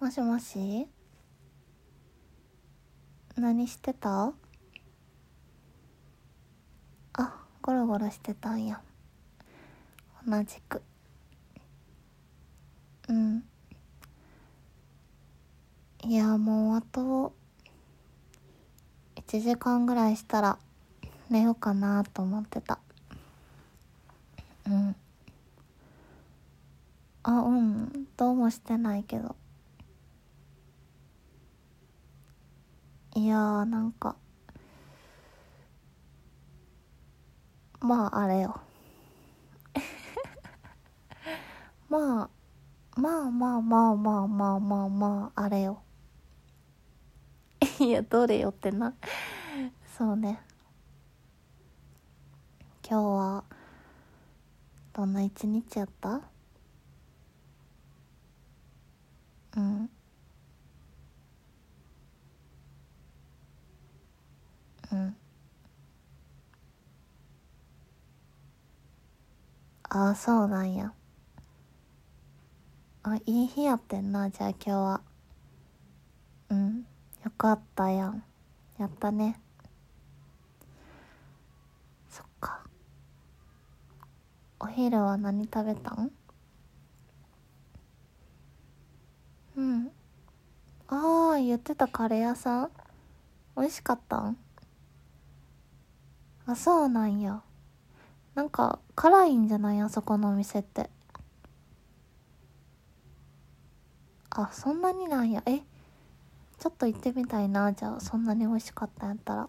もしもし？何してた？あゴロゴロしてたんや。同じく。うん。いやもうあと1時間ぐらいしたら寝ようかなと思ってた。うん。あうん。どうもしてないけど。いやーなんかまああれよ。まあまあまあまあまあまあまあまああれよ。いやどれよってな。そうね。今日はどんな一日やった？うんうんああそうなんや。あいい日やってんなじゃあ今日は。うんよかったやん。やったね。そっか。お昼は何食べたん？うん。ああ言ってたカレー屋さん？美味しかったん？あそうなんや。なんか辛いんじゃない？あそこのお店って。あそんなになんや。え？ちょっと行ってみたいな。じゃあそんなに美味しかったんやったら。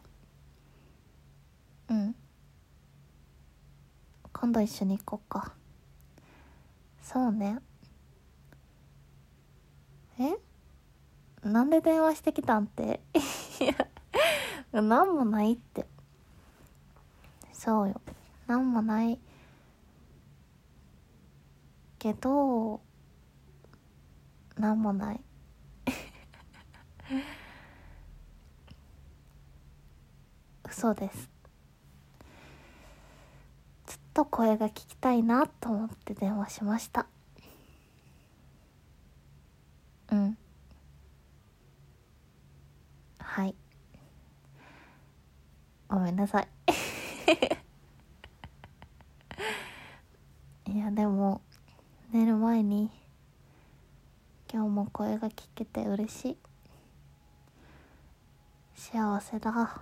うん。今度一緒に行こうか。そうね。え？なんで電話してきたんって？いやなんもないって。そうよ。なんもないけどなんもない。嘘です。ちょっと声が聞きたいなと思って電話しました。うん。はい。ごめんなさいいやでも寝る前に今日も声が聞けて嬉しい。幸せだ。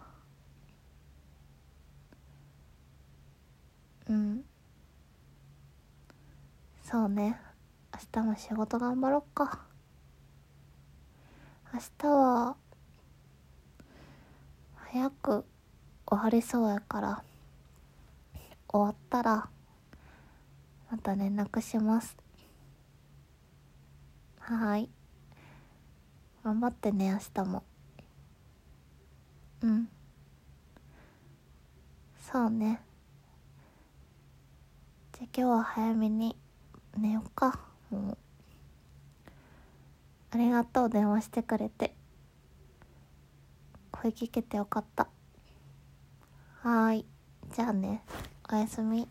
うん。そうね。明日も仕事頑張ろっか。明日は早く終わりそうやから終わったらまた連絡します。はい。頑張ってね明日も。うん。そうね。じゃあ今日は早めに寝ようか。もう。ありがとう電話してくれて。声聞けてよかった。はーい。じゃあね。おやすみ。